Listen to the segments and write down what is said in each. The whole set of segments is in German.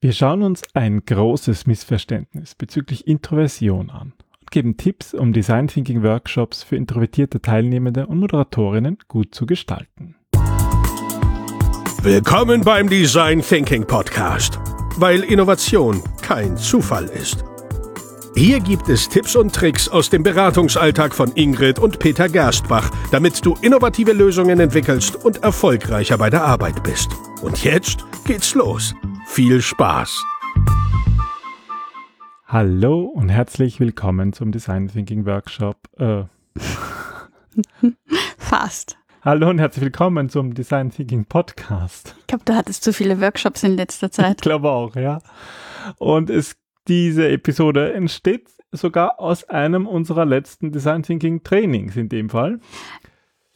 Wir schauen uns ein großes Missverständnis bezüglich Introversion an und geben Tipps, um Design Thinking Workshops für introvertierte Teilnehmende und Moderatorinnen gut zu gestalten. Willkommen beim Design Thinking Podcast, weil Innovation kein Zufall ist. Hier gibt es Tipps und Tricks aus dem Beratungsalltag von Ingrid und Peter Gerstbach, damit du innovative Lösungen entwickelst und erfolgreicher bei der Arbeit bist. Und jetzt geht's los. Viel Spaß! Hallo und herzlich willkommen zum Design Thinking Workshop. Äh. Fast. Hallo und herzlich willkommen zum Design Thinking Podcast. Ich glaube, du hattest zu viele Workshops in letzter Zeit. Ich glaube auch, ja. Und es, diese Episode entsteht sogar aus einem unserer letzten Design Thinking Trainings in dem Fall.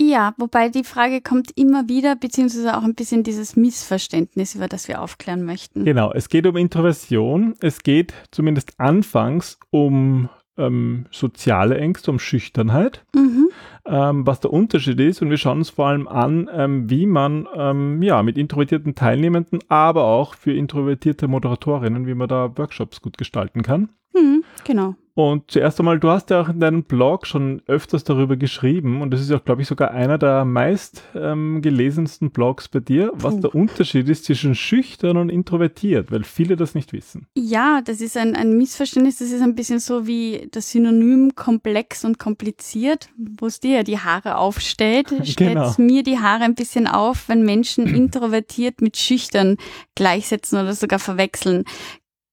Ja, wobei die Frage kommt immer wieder, beziehungsweise auch ein bisschen dieses Missverständnis, über das wir aufklären möchten. Genau, es geht um Introversion. Es geht zumindest anfangs um ähm, soziale Ängste, um Schüchternheit, Mhm. ähm, was der Unterschied ist. Und wir schauen uns vor allem an, ähm, wie man ähm, ja, mit introvertierten Teilnehmenden, aber auch für introvertierte Moderatorinnen, wie man da Workshops gut gestalten kann. Mhm, genau. Und zuerst einmal, du hast ja auch in deinem Blog schon öfters darüber geschrieben und das ist ja, glaube ich, sogar einer der meist ähm, gelesensten Blogs bei dir, was Puh. der Unterschied ist zwischen schüchtern und introvertiert, weil viele das nicht wissen. Ja, das ist ein, ein Missverständnis. Das ist ein bisschen so wie das Synonym komplex und kompliziert, wo es dir ja die Haare aufstellt. Stellt Genau. mir die Haare ein bisschen auf, wenn Menschen introvertiert mit schüchtern gleichsetzen oder sogar verwechseln.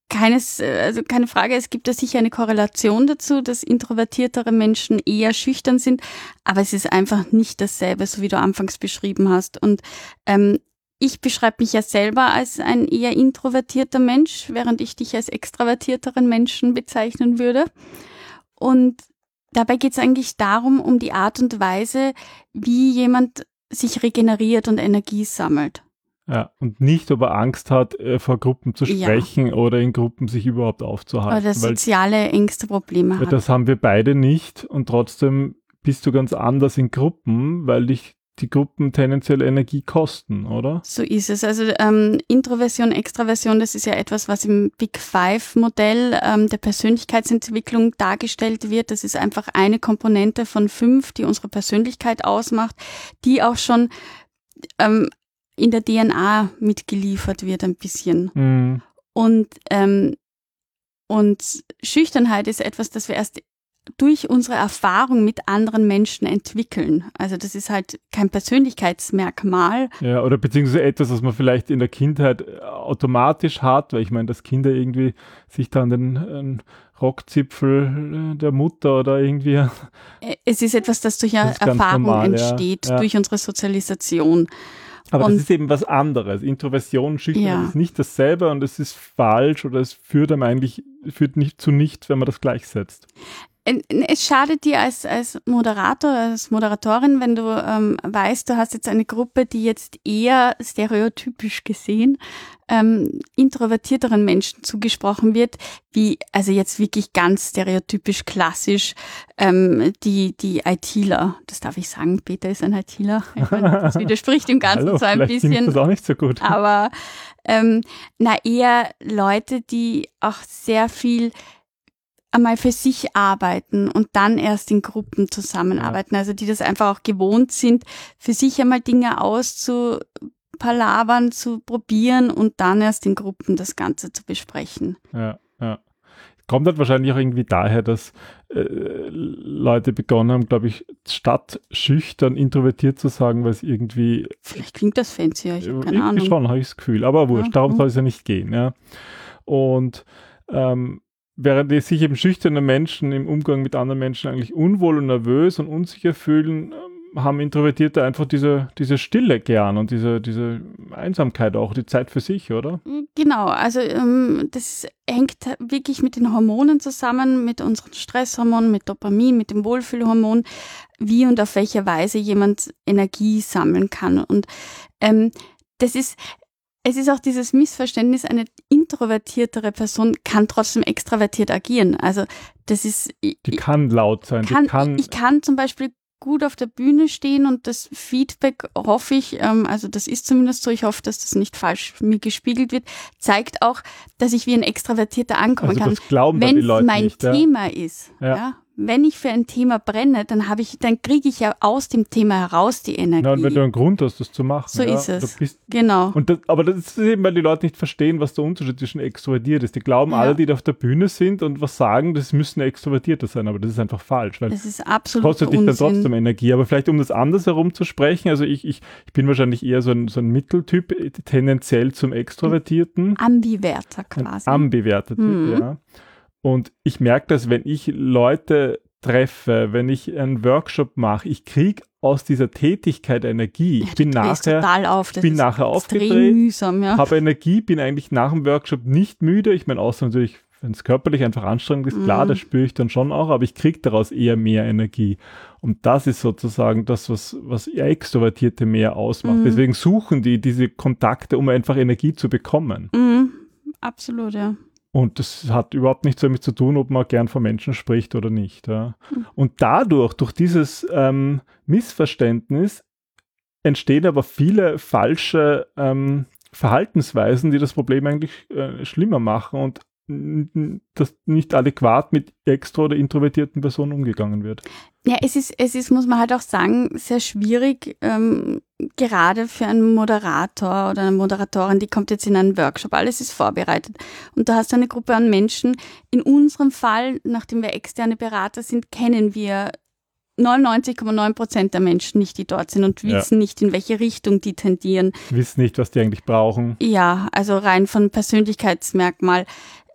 Keines, äh, also keine Frage, es gibt da sicher eine Korrelation dazu, dass introvertiertere Menschen eher schüchtern sind, aber es ist einfach nicht dasselbe, so wie du anfangs beschrieben hast. Und ähm, ich beschreibe mich ja selber als ein eher introvertierter Mensch, während ich dich als extravertierteren Menschen bezeichnen würde. Und dabei geht es eigentlich darum, um die Art und Weise, wie jemand sich regeneriert und Energie sammelt. Ja, und nicht, ob er Angst hat, äh, vor Gruppen zu Ja. sprechen oder in Gruppen sich überhaupt Oder aufzuhalten. weil soziale Ängste Probleme weil hat. das haben wir beide nicht und trotzdem bist du ganz anders in Gruppen, weil dich die Gruppen tendenziell Energie kosten, oder? So ist es. Also ähm, Introversion, Extraversion, das ist ja etwas, was im Big Five-Modell ähm, der Persönlichkeitsentwicklung dargestellt wird. Das ist einfach eine Komponente von fünf, die unsere Persönlichkeit ausmacht, die auch schon ähm, in der DNA mitgeliefert wird ein bisschen. Mhm. Und, ähm, und Schüchternheit ist etwas, das wir erst durch unsere Erfahrung mit anderen Menschen entwickeln. Also das ist halt kein Persönlichkeitsmerkmal, Ja, oder beziehungsweise etwas, was man vielleicht in der Kindheit äh, automatisch hat, weil ich meine, dass Kinder irgendwie sich dann den ähm, Rockzipfel äh, der Mutter oder irgendwie Äh, Es ist etwas, das durch Das Erfahrung normal, entsteht, Ja. durch unsere Sozialisation. Aber Und- das ist eben was anderes. Introversion, Schüchternheit Ja. ist nicht dasselbe und es ist falsch oder es führt einem eigentlich, führt nicht zu nichts, wenn man das gleichsetzt. Äh, Es schadet dir als, als Moderator, als Moderatorin, wenn du ähm, weißt, du hast jetzt eine Gruppe, die jetzt eher stereotypisch gesehen ähm, introvertierteren Menschen zugesprochen wird, wie, also jetzt wirklich ganz stereotypisch klassisch, ähm, die, die ITler. Das darf ich sagen, Peter ist ein ITler. Ich meine, Das widerspricht dem Ganzen Hallo, so ein bisschen. das auch nicht so gut. aber ähm, na eher Leute, die auch sehr viel einmal für sich arbeiten und dann erst in Gruppen zusammenarbeiten. Also die das einfach auch gewohnt sind, für sich einmal Dinge auszupalavern, zu probieren und dann erst in Gruppen das Ganze zu besprechen. Ja, ja. Kommt halt wahrscheinlich auch irgendwie daher, dass äh, Leute begonnen haben, glaube ich, statt schüchtern introvertiert zu sagen, weil es irgendwie Vielleicht klingt das fancier, ich habe keine Irgendwie Ahnung. schon, habe ich das Gefühl. Aber wurscht, Ja, darum mhm. soll es ja nicht gehen. Ja. Und ähm, während die sich eben schüchterne Menschen im Umgang mit anderen Menschen eigentlich unwohl und nervös und unsicher fühlen, ähm, haben Introvertierte einfach diese, diese Stille gern und diese, diese Einsamkeit auch, die Zeit für sich, oder? Genau, also ähm, das hängt wirklich mit den Hormonen zusammen, mit unseren Stresshormonen, mit Dopamin, mit dem Wohlfühlhormon, wie und auf welche Weise jemand Energie sammeln kann. Und ähm, das ist, es ist auch dieses Missverständnis, eine introvertiertere Person kann trotzdem extravertiert agieren. Also das ist, Die kann laut sein, kann, die kann, ich kann zum Beispiel gut auf der Bühne stehen und das Feedback hoffe ich, ähm, also das ist zumindest so, ich hoffe, dass das nicht falsch mir gespiegelt wird, zeigt auch, dass ich wie ein Extravertierter ankommen Also kann. Wenn es mein nicht. Ja. Thema ist, Ja. ja. Wenn ich für ein Thema brenne, dann habe ich, dann kriege ich ja aus dem Thema heraus die Energie. Na, und wenn du einen Grund hast, das zu machen. So ja, ist es. Bist, genau. und das, aber das ist eben, weil die Leute nicht verstehen, was der Unterschied zwischen extrovertiert ist. Die glauben Ja. alle, die da auf der Bühne sind und was sagen, das müssen Extrovertierte sein, aber das ist einfach falsch, weil Das ist absolut kostet dich dann Unsinn. trotzdem Energie. Aber vielleicht um das anders herum zu sprechen, also ich, ich, ich bin wahrscheinlich eher so ein, so ein Mitteltyp, äh, tendenziell zum Extrovertierten. Ambiverter quasi. ambiverter Typ, Mhm. ja. Und ich merke das, wenn ich Leute treffe, wenn ich einen Workshop mache, ich kriege aus dieser Tätigkeit Energie. ja, Ich bin nachher, total auf. Das bin nachher aufgedreht, mühsam, ja. habe Energie, bin eigentlich nach dem Workshop nicht müde. Ich meine, außer natürlich, wenn es körperlich einfach anstrengend ist, klar, Mhm. das spüre ich dann schon auch, aber ich kriege daraus eher mehr Energie. Und das ist sozusagen das, was, was Extrovertierte mehr ausmacht. Mhm. Deswegen suchen die diese Kontakte, um einfach Energie zu bekommen. Mhm. Absolut, ja. Und das hat überhaupt nichts damit zu tun, ob man gern von Menschen spricht oder nicht. Ja. Mhm. Und dadurch, durch dieses ähm, Missverständnis, entstehen aber viele falsche ähm, Verhaltensweisen, die das Problem eigentlich äh, schlimmer machen und dass nicht adäquat mit extro- oder introvertierten Personen umgegangen wird. Ja, es ist, es ist, muss man halt auch sagen, sehr schwierig, ähm, gerade für einen Moderator oder eine Moderatorin, die kommt jetzt in einen Workshop, alles ist vorbereitet. Und da hast du eine Gruppe an Menschen. In unserem Fall, nachdem wir externe Berater sind, kennen wir 99,9 Prozent der Menschen nicht, die dort sind und Ja. wissen nicht, in welche Richtung die tendieren. Wissen nicht, was die eigentlich brauchen. Ja, also rein von Persönlichkeitsmerkmal.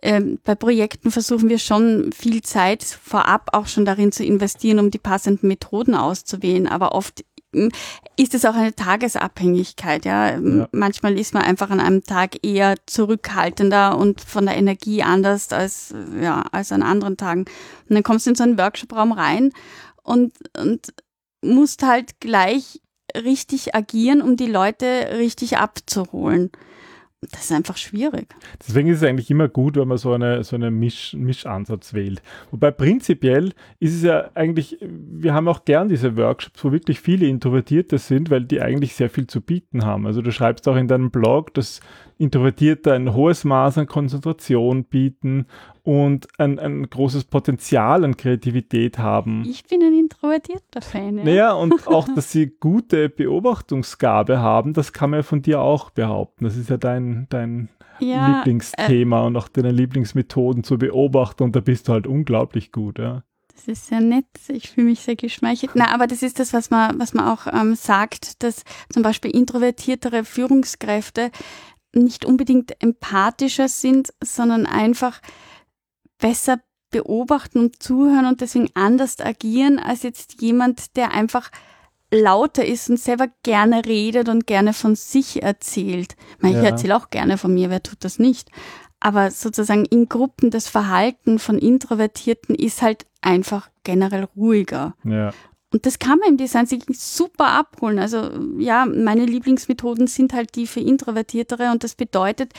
Ähm, bei Projekten versuchen wir schon viel Zeit vorab auch schon darin zu investieren, um die passenden Methoden auszuwählen. Aber oft ähm, ist es auch eine Tagesabhängigkeit. Ja? Ähm, Ja. Manchmal ist man einfach an einem Tag eher zurückhaltender und von der Energie anders als, ja, als an anderen Tagen. Und dann kommst du in so einen Workshop-Raum rein und, und musst halt gleich richtig agieren, um die Leute richtig abzuholen. Das ist einfach schwierig. Deswegen ist es eigentlich immer gut, wenn man so eine so einen Misch, Mischansatz wählt. Wobei prinzipiell ist es ja eigentlich, wir haben auch gern diese Workshops, wo wirklich viele Introvertierte sind, weil die eigentlich sehr viel zu bieten haben. Also du schreibst auch in deinem Blog, dass Introvertierte ein hohes Maß an Konzentration bieten und ein, ein großes Potenzial an Kreativität haben. Ich bin ein introvertierter Fan. Ja. Naja, und auch, dass sie gute Beobachtungsgabe haben, das kann man ja von dir auch behaupten. Das ist ja dein, dein ja, äh, Lieblingsthema und auch deine Lieblingsmethoden zu beobachten und da bist du halt unglaublich gut, ja. das ist sehr nett. Ich fühle mich sehr geschmeichelt. Na, aber das ist das, was man, was man auch ähm, sagt, dass zum Beispiel introvertiertere Führungskräfte nicht unbedingt empathischer sind, sondern einfach besser beobachten und zuhören und deswegen anders agieren als jetzt jemand, der einfach lauter ist und selber gerne redet und gerne von sich erzählt. Ich, meine, ich Ja. erzähle auch gerne von mir, wer tut das nicht? Aber sozusagen in Gruppen das Verhalten von Introvertierten ist halt einfach generell ruhiger. Ja, Und das kann man im Design sich super abholen. Also ja, meine Lieblingsmethoden sind halt die für Introvertiertere und das bedeutet,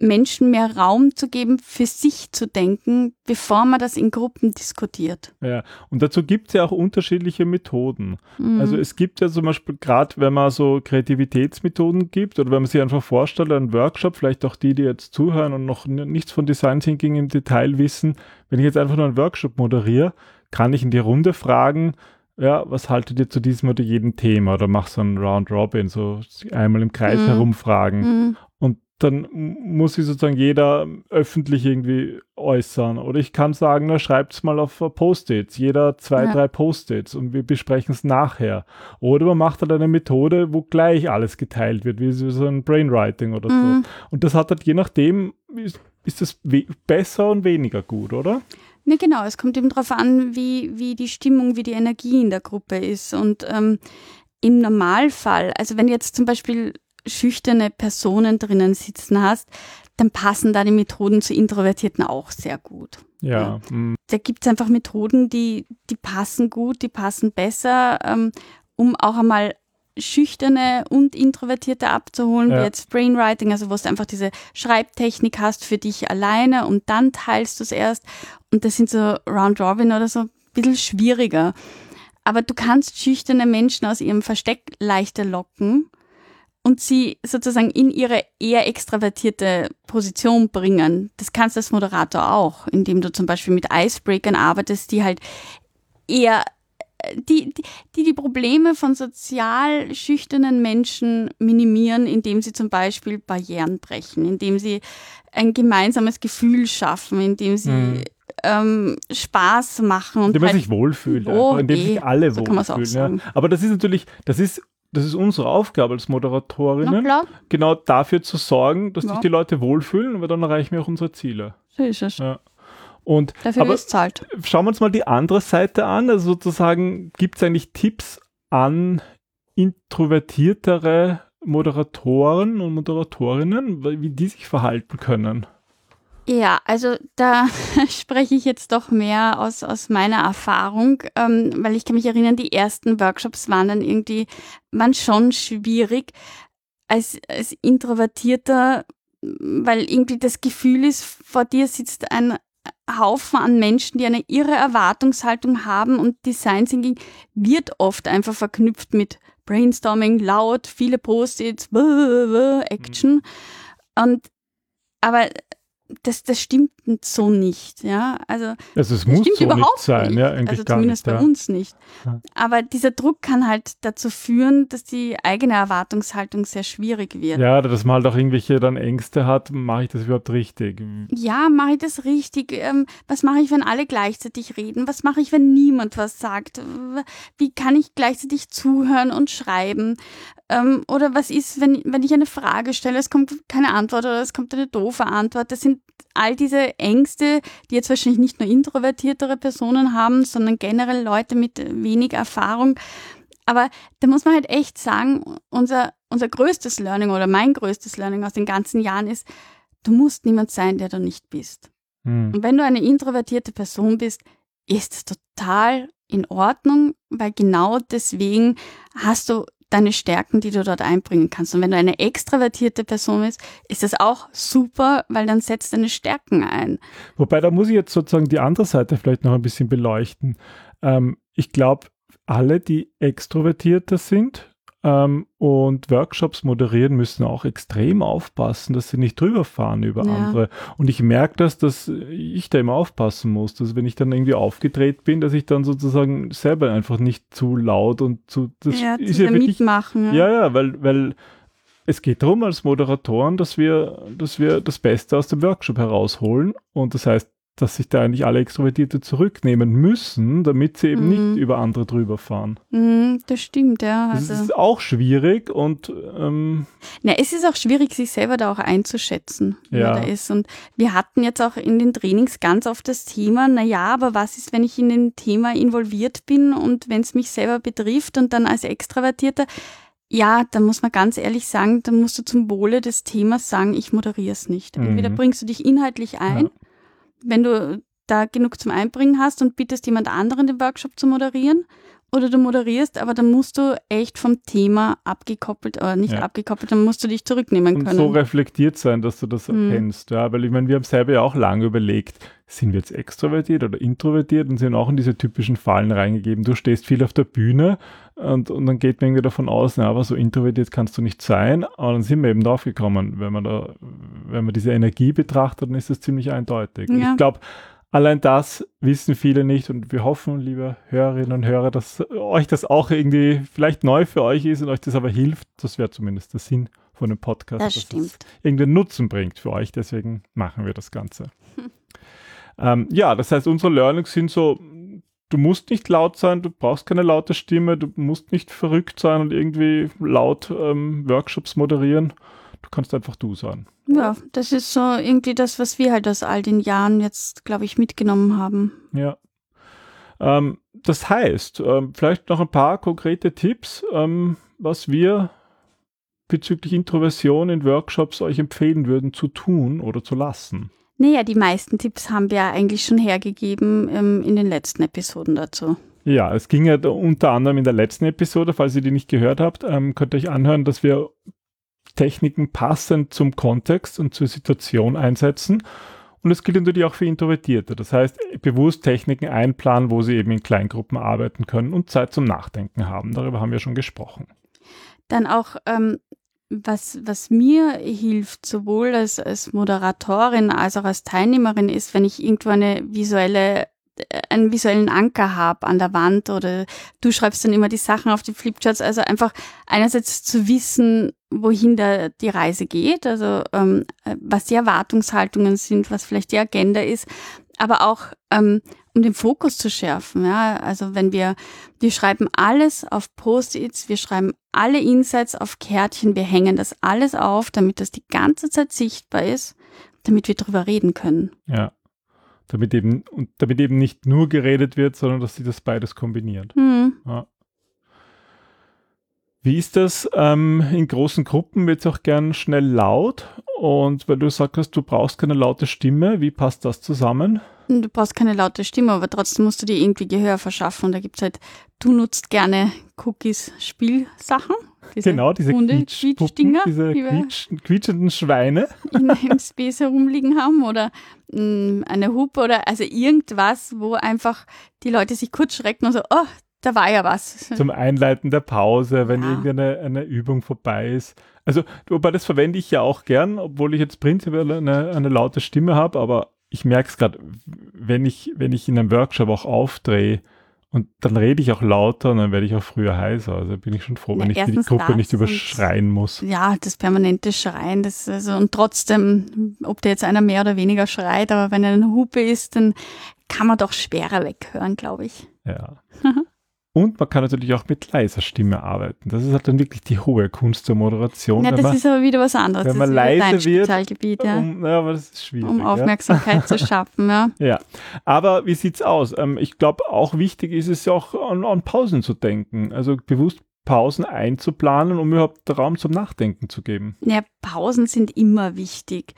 Menschen mehr Raum zu geben, für sich zu denken, bevor man das in Gruppen diskutiert. ja. Und dazu gibt es ja auch unterschiedliche Methoden. Mhm. Also es gibt ja zum Beispiel gerade, wenn man so Kreativitätsmethoden gibt oder wenn man sich einfach vorstellt, einen Workshop, vielleicht auch die, die jetzt zuhören und noch nichts von Design Thinking im Detail wissen, wenn ich jetzt einfach nur einen Workshop moderiere, kann ich in die Runde fragen, ja, was haltet ihr zu diesem oder jedem Thema? Oder mach so einen Round Robin, so einmal im Kreis Mhm. herumfragen. Mhm. Und dann muss sich sozusagen jeder öffentlich irgendwie äußern. Oder ich kann sagen, na, schreibt's mal auf äh, Post-its. Jeder zwei, Ja. drei Post-its und wir besprechen es nachher. Oder man macht halt eine Methode, wo gleich alles geteilt wird, wie so ein Brainwriting oder Mhm. so. Und das hat halt je nachdem, ist, ist das besser und weniger gut, oder? Ne, genau, es kommt eben darauf an, wie, wie die Stimmung, wie die Energie in der Gruppe ist. Und ähm, im Normalfall, also wenn jetzt zum Beispiel schüchterne Personen drinnen sitzen hast, dann passen da die Methoden zu Introvertierten auch sehr gut. Ja. mm, Da gibt's einfach Methoden, die, die passen gut, die passen besser, ähm, um auch einmal Schüchterne und Introvertierte abzuholen, Ja. wie jetzt Brainwriting, also wo du einfach diese Schreibtechnik hast für dich alleine und dann teilst du es erst. Und das sind so Round Robin oder so ein bisschen schwieriger. Aber du kannst schüchterne Menschen aus ihrem Versteck leichter locken und sie sozusagen in ihre eher extravertierte Position bringen. Das kannst du als Moderator auch, indem du zum Beispiel mit Icebreakern arbeitest, die halt eher die, die die Probleme von sozial schüchternen Menschen minimieren, indem sie zum Beispiel Barrieren brechen, indem sie ein gemeinsames Gefühl schaffen, indem sie mhm. ähm, Spaß machen und indem man halt sich wohlfühlt, oh, indem sich alle so wohlfühlen. Ja. Aber das ist natürlich, das ist das ist unsere Aufgabe als Moderatorinnen, genau dafür zu sorgen, dass ja. sich die Leute wohlfühlen, weil dann erreichen wir auch unsere Ziele. So ist es. Ja. Und, Dafür aber zahlt. Schauen wir uns mal die andere Seite an. Also sozusagen, gibt es eigentlich Tipps an introvertiertere Moderatoren und Moderatorinnen, wie die sich verhalten können? Ja, also da spreche ich jetzt doch mehr aus, aus meiner Erfahrung, ähm, weil ich kann mich erinnern, die ersten Workshops waren dann irgendwie, waren schon schwierig als, als Introvertierter, weil irgendwie das Gefühl ist, vor dir sitzt ein Haufen an Menschen, die eine irre Erwartungshaltung haben und Design Thinking wird oft einfach verknüpft mit Brainstorming, laut, viele Post-its, Action. Und aber das, das stimmt so nicht, ja. Also, also es muss so nicht sein, nicht. ja, eigentlich also zumindest nicht, bei uns nicht. Ja. Aber dieser Druck kann halt dazu führen, dass die eigene Erwartungshaltung sehr schwierig wird. Ja, dass man halt auch irgendwelche dann Ängste hat, mache ich das überhaupt richtig? Ja, mache ich das richtig? Ähm, was mache ich, wenn alle gleichzeitig reden? Was mache ich, wenn niemand was sagt? Wie kann ich gleichzeitig zuhören und schreiben? Ähm, oder was ist, wenn, wenn ich eine Frage stelle, es kommt keine Antwort oder es kommt eine doofe Antwort? Das sind all diese Ängste, die jetzt wahrscheinlich nicht nur introvertiertere Personen haben, sondern generell Leute mit wenig Erfahrung. Aber da muss man halt echt sagen, unser, unser größtes Learning oder mein größtes Learning aus den ganzen Jahren ist, du musst niemand sein, der du nicht bist. Hm. Und wenn du eine introvertierte Person bist, ist es total in Ordnung, weil genau deswegen hast du deine Stärken, die du dort einbringen kannst. Und wenn du eine extravertierte Person bist, ist das auch super, weil dann setzt deine Stärken ein. Wobei, da muss ich jetzt sozusagen die andere Seite vielleicht noch ein bisschen beleuchten. Ähm, ich glaube, alle, die extrovertierter sind, ähm, und Workshops moderieren müssen auch extrem aufpassen, dass sie nicht drüber fahren über ja. andere. Und ich merke das, dass ich da immer aufpassen muss, dass wenn ich dann irgendwie aufgedreht bin, dass ich dann sozusagen selber einfach nicht zu laut und zu das ja, ist ja wirklich, mitmachen. Ja, ja, weil, weil es geht darum als Moderatoren, dass wir, dass wir das Beste aus dem Workshop herausholen. Und das heißt, dass sich da eigentlich alle Extrovertierte zurücknehmen müssen, damit sie eben mhm. nicht über andere drüber fahren. Mhm, das stimmt, ja. Also. Das ist auch schwierig und ähm, Na, es ist auch schwierig, sich selber da auch einzuschätzen, wie ja. da ist. Und wir hatten jetzt auch in den Trainings ganz oft das Thema, na ja, aber was ist, wenn ich in dem Thema involviert bin und wenn es mich selber betrifft und dann als Extravertierter ja, da muss man ganz ehrlich sagen, dann musst du zum Wohle des Themas sagen, ich moderiere es nicht. Entweder mhm. bringst du dich inhaltlich ein ja wenn du da genug zum Einbringen hast und bittest jemand anderen den Workshop zu moderieren oder du moderierst, aber dann musst du echt vom Thema abgekoppelt oder nicht ja. abgekoppelt, dann musst du dich zurücknehmen und können. Und so reflektiert sein, dass du das mhm. erkennst, ja, weil ich meine, wir haben selber ja auch lange überlegt, sind wir jetzt extrovertiert oder introvertiert und sind auch in diese typischen Fallen reingegeben. Du stehst viel auf der Bühne und, und dann geht man irgendwie davon aus, na, aber so introvertiert kannst du nicht sein, aber dann sind wir eben drauf gekommen, wenn man da, wenn man diese Energie betrachtet, dann ist das ziemlich eindeutig. Ja. Ich glaube, Allein das wissen viele nicht und wir hoffen, liebe Hörerinnen und Hörer, dass euch das auch irgendwie vielleicht neu für euch ist und euch das aber hilft. Das wäre zumindest der Sinn von dem Podcast, das dass stimmt. es irgendeinen Nutzen bringt für euch. Deswegen machen wir das Ganze. Hm. Ähm, ja, das heißt, unsere Learnings sind so, du musst nicht laut sein, du brauchst keine laute Stimme, du musst nicht verrückt sein und irgendwie laut ähm, Workshops moderieren. Du kannst einfach du sein. Ja, das ist so irgendwie das, was wir halt aus all den Jahren jetzt, glaube ich, mitgenommen haben. Ja. Ähm, das heißt, ähm, vielleicht noch ein paar konkrete Tipps, ähm, was wir bezüglich Introversion in Workshops euch empfehlen würden zu tun oder zu lassen. Naja, die meisten Tipps haben wir eigentlich schon hergegeben ähm, in den letzten Episoden dazu. Ja, es ging ja unter anderem in der letzten Episode, falls ihr die nicht gehört habt, ähm, könnt ihr euch anhören, dass wir Techniken passend zum Kontext und zur Situation einsetzen. Und es gilt natürlich auch für Introvertierte. Das heißt, bewusst Techniken einplanen, wo sie eben in Kleingruppen arbeiten können und Zeit zum Nachdenken haben. Darüber haben wir schon gesprochen. Dann auch, ähm, was, was mir hilft, sowohl als, als Moderatorin als auch als Teilnehmerin, ist, wenn ich irgendwo eine visuelle einen visuellen Anker habe an der Wand oder du schreibst dann immer die Sachen auf die Flipcharts. Also einfach einerseits zu wissen, wohin da die Reise geht, also ähm, was die Erwartungshaltungen sind, was vielleicht die Agenda ist, aber auch ähm, um den Fokus zu schärfen. Ja? Also wenn wir, wir schreiben alles auf Post-its, wir schreiben alle Insights auf Kärtchen, wir hängen das alles auf, damit das die ganze Zeit sichtbar ist, damit wir drüber reden können. Ja damit eben, und damit eben nicht nur geredet wird, sondern dass sie das beides kombiniert. Mhm. Ja. Wie ist das? Ähm, in großen Gruppen wird es auch gern schnell laut. Und weil du sagst, du brauchst keine laute Stimme, wie passt das zusammen? Du brauchst keine laute Stimme, aber trotzdem musst du dir irgendwie Gehör verschaffen. Und da gibt es halt, du nutzt gerne Cookies Spielsachen. Diese genau, diese Quietschdinger, diese quietsch, quietschenden Schweine. In, Im Space herumliegen haben oder mh, mm, eine Hupe oder also irgendwas, wo einfach die Leute sich kurz schrecken und so, oh, da war ja was. Zum Einleiten der Pause, wenn ja. irgendeine eine Übung vorbei ist. Also, wobei das verwende ich ja auch gern, obwohl ich jetzt prinzipiell eine, eine laute Stimme habe, aber ich merke es gerade, wenn ich, wenn ich in einem Workshop auch aufdrehe, und dann rede ich auch lauter und dann werde ich auch früher heißer. Also bin ich schon froh, wenn ja, ich die Gruppe nicht überschreien muss. Ja, das permanente Schreien, das also und trotzdem, ob da jetzt einer mehr oder weniger schreit, aber wenn er eine Hupe ist, dann kann man doch schwerer weghören, glaube ich. Ja. Und man kann natürlich auch mit leiser Stimme arbeiten. Das ist halt dann wirklich die hohe Kunst der Moderation. Ja, das man, ist aber wieder was anderes. Wenn man leise wird, ja. um, ja, aber das ist schwierig. Um Aufmerksamkeit ja. zu schaffen, ja. Ja, aber wie sieht's aus? Ähm, ich glaube, auch wichtig ist es ja auch an, an Pausen zu denken. Also bewusst Pausen einzuplanen, um überhaupt Raum zum Nachdenken zu geben. Ja, Pausen sind immer wichtig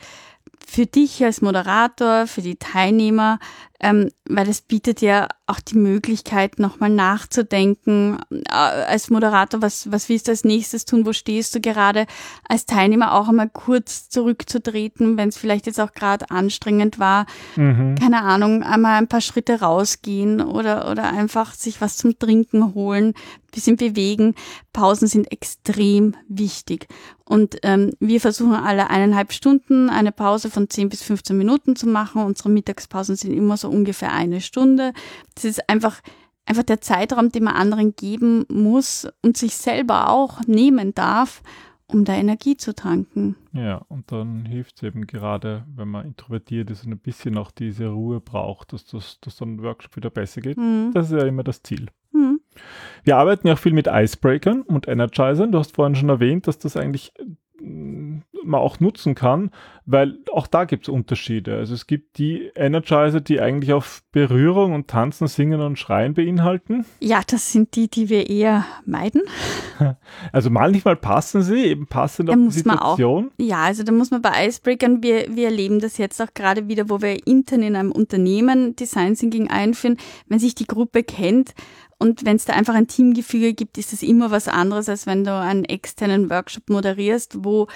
für dich als Moderator, für die Teilnehmer, ähm, weil es bietet ja auch die Möglichkeit, nochmal nachzudenken. Äh, als Moderator, was, was willst du als nächstes tun? Wo stehst du gerade? Als Teilnehmer auch einmal kurz zurückzutreten, wenn es vielleicht jetzt auch gerade anstrengend war. Mhm. Keine Ahnung, einmal ein paar Schritte rausgehen oder, oder einfach sich was zum Trinken holen, bisschen bewegen. Pausen sind extrem wichtig. Und ähm, wir versuchen alle eineinhalb Stunden eine Pause von 10 bis 15 Minuten zu machen. Unsere Mittagspausen sind immer so ungefähr eine Stunde. Das ist einfach, einfach der Zeitraum, den man anderen geben muss und sich selber auch nehmen darf, um da Energie zu tanken. Ja, und dann hilft es eben gerade, wenn man introvertiert ist und ein bisschen auch diese Ruhe braucht, dass das dass dann ein Workshop wieder besser geht. Mhm. Das ist ja immer das Ziel. Mhm. Wir arbeiten ja auch viel mit Icebreakern und Energizern. Du hast vorhin schon erwähnt, dass das eigentlich man auch nutzen kann, weil auch da gibt es Unterschiede. Also es gibt die Energizer, die eigentlich auf Berührung und Tanzen, Singen und Schreien beinhalten. Ja, das sind die, die wir eher meiden. Also manchmal passen sie, eben passend auf die Situation. Auch, ja, also da muss man bei Icebreakern, wir, wir erleben das jetzt auch gerade wieder, wo wir intern in einem Unternehmen Design Thinking einführen, wenn sich die Gruppe kennt, und wenn es da einfach ein Teamgefüge gibt, ist es immer was anderes, als wenn du einen externen Workshop moderierst, wo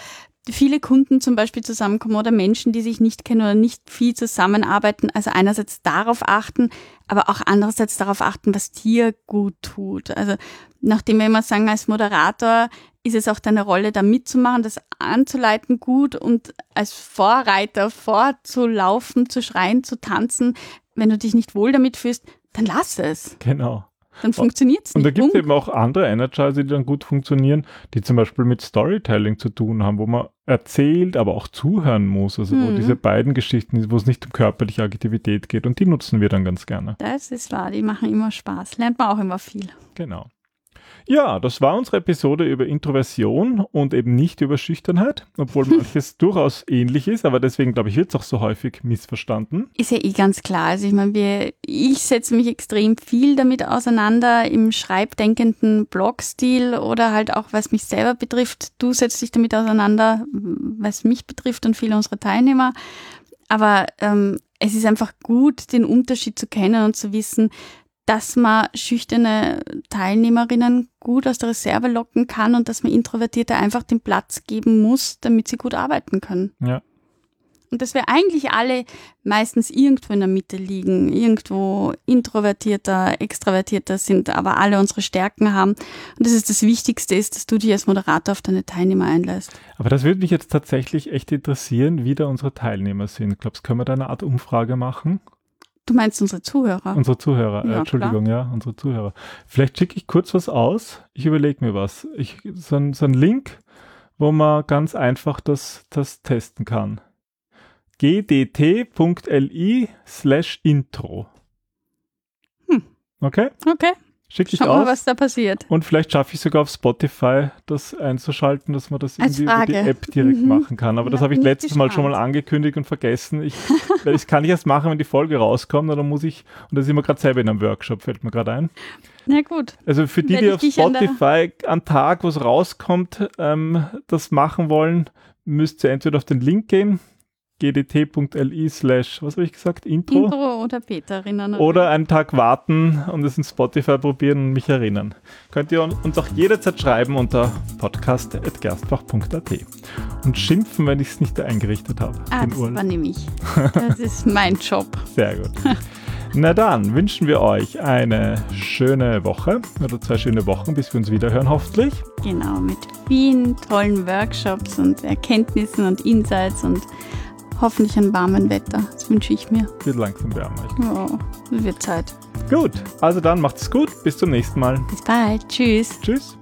viele Kunden zum Beispiel zusammenkommen oder Menschen, die sich nicht kennen oder nicht viel zusammenarbeiten. Also einerseits darauf achten, aber auch andererseits darauf achten, was dir gut tut. Also nachdem wir immer sagen, als Moderator ist es auch deine Rolle, da mitzumachen, das anzuleiten gut und als Vorreiter vorzulaufen, zu schreien, zu tanzen. Wenn du dich nicht wohl damit fühlst, dann lass es. Genau dann funktioniert es nicht. Und da gibt es eben auch andere Energizer, die dann gut funktionieren, die zum Beispiel mit Storytelling zu tun haben, wo man erzählt, aber auch zuhören muss. Also mhm. wo diese beiden Geschichten, wo es nicht um körperliche Aktivität geht und die nutzen wir dann ganz gerne. Das ist wahr, die machen immer Spaß. Lernt man auch immer viel. Genau. Ja, das war unsere Episode über Introversion und eben nicht über Schüchternheit, obwohl manches durchaus ähnlich ist, aber deswegen glaube ich, wird es auch so häufig missverstanden. Ist ja eh ganz klar. Also ich meine, wir, ich setze mich extrem viel damit auseinander im schreibdenkenden Blogstil oder halt auch, was mich selber betrifft. Du setzt dich damit auseinander, was mich betrifft und viele unserer Teilnehmer. Aber ähm, es ist einfach gut, den Unterschied zu kennen und zu wissen, dass man schüchterne Teilnehmerinnen gut aus der Reserve locken kann und dass man Introvertierte einfach den Platz geben muss, damit sie gut arbeiten können. Ja. Und dass wir eigentlich alle meistens irgendwo in der Mitte liegen, irgendwo introvertierter, extravertierter sind, aber alle unsere Stärken haben. Und das ist das Wichtigste ist, dass du dich als Moderator auf deine Teilnehmer einlässt. Aber das würde mich jetzt tatsächlich echt interessieren, wie da unsere Teilnehmer sind. Glaubst du, können wir da eine Art Umfrage machen? Du meinst unsere Zuhörer? Unsere Zuhörer, äh, Ja, Entschuldigung, ja, unsere Zuhörer. Vielleicht schicke ich kurz was aus. Ich überlege mir was. Ich, so, ein, so ein Link, wo man ganz einfach das, das testen kann. gdt.li slash intro. Hm. Okay? Okay, Schicke ich schau mal, aus. was da passiert. Und vielleicht schaffe ich sogar auf Spotify das einzuschalten, dass man das Als irgendwie über die Frage. App direkt Mhm. machen kann. Aber das Ja, habe ich ich letztes Mal schon mal gespannt. angekündigt und vergessen. Ich, weil das kann ich erst machen, wenn die Folge rauskommt. Und dann muss ich, und da sind wir gerade selber in einem Workshop, fällt mir gerade ein. Na gut. Also für die, die ich auf Spotify am Tag, wo es rauskommt, ähm, das machen wollen, müsst ihr entweder auf den Link gehen, gdt.li slash, was habe ich gesagt, Intro, Intro oder Peter erinnern. oder einen Tag warten und es in Spotify probieren und mich erinnern. Könnt ihr uns auch jederzeit schreiben unter podcast.gerstbach.at und schimpfen, wenn ich es nicht eingerichtet habe. Ah, das Urlaub. übernehme ich. Das ist mein Job. Sehr gut. Na dann wünschen wir euch eine schöne Woche oder zwei schöne Wochen, bis wir uns wieder hören, hoffentlich. Genau, mit vielen tollen Workshops und Erkenntnissen und Insights und hoffentlich ein warmen Wetter. Das wünsche ich mir. Wird langsam wärmer. Oh, wird Zeit. Gut, also dann macht's gut. Bis zum nächsten Mal. Bis bald. Tschüss. Tschüss.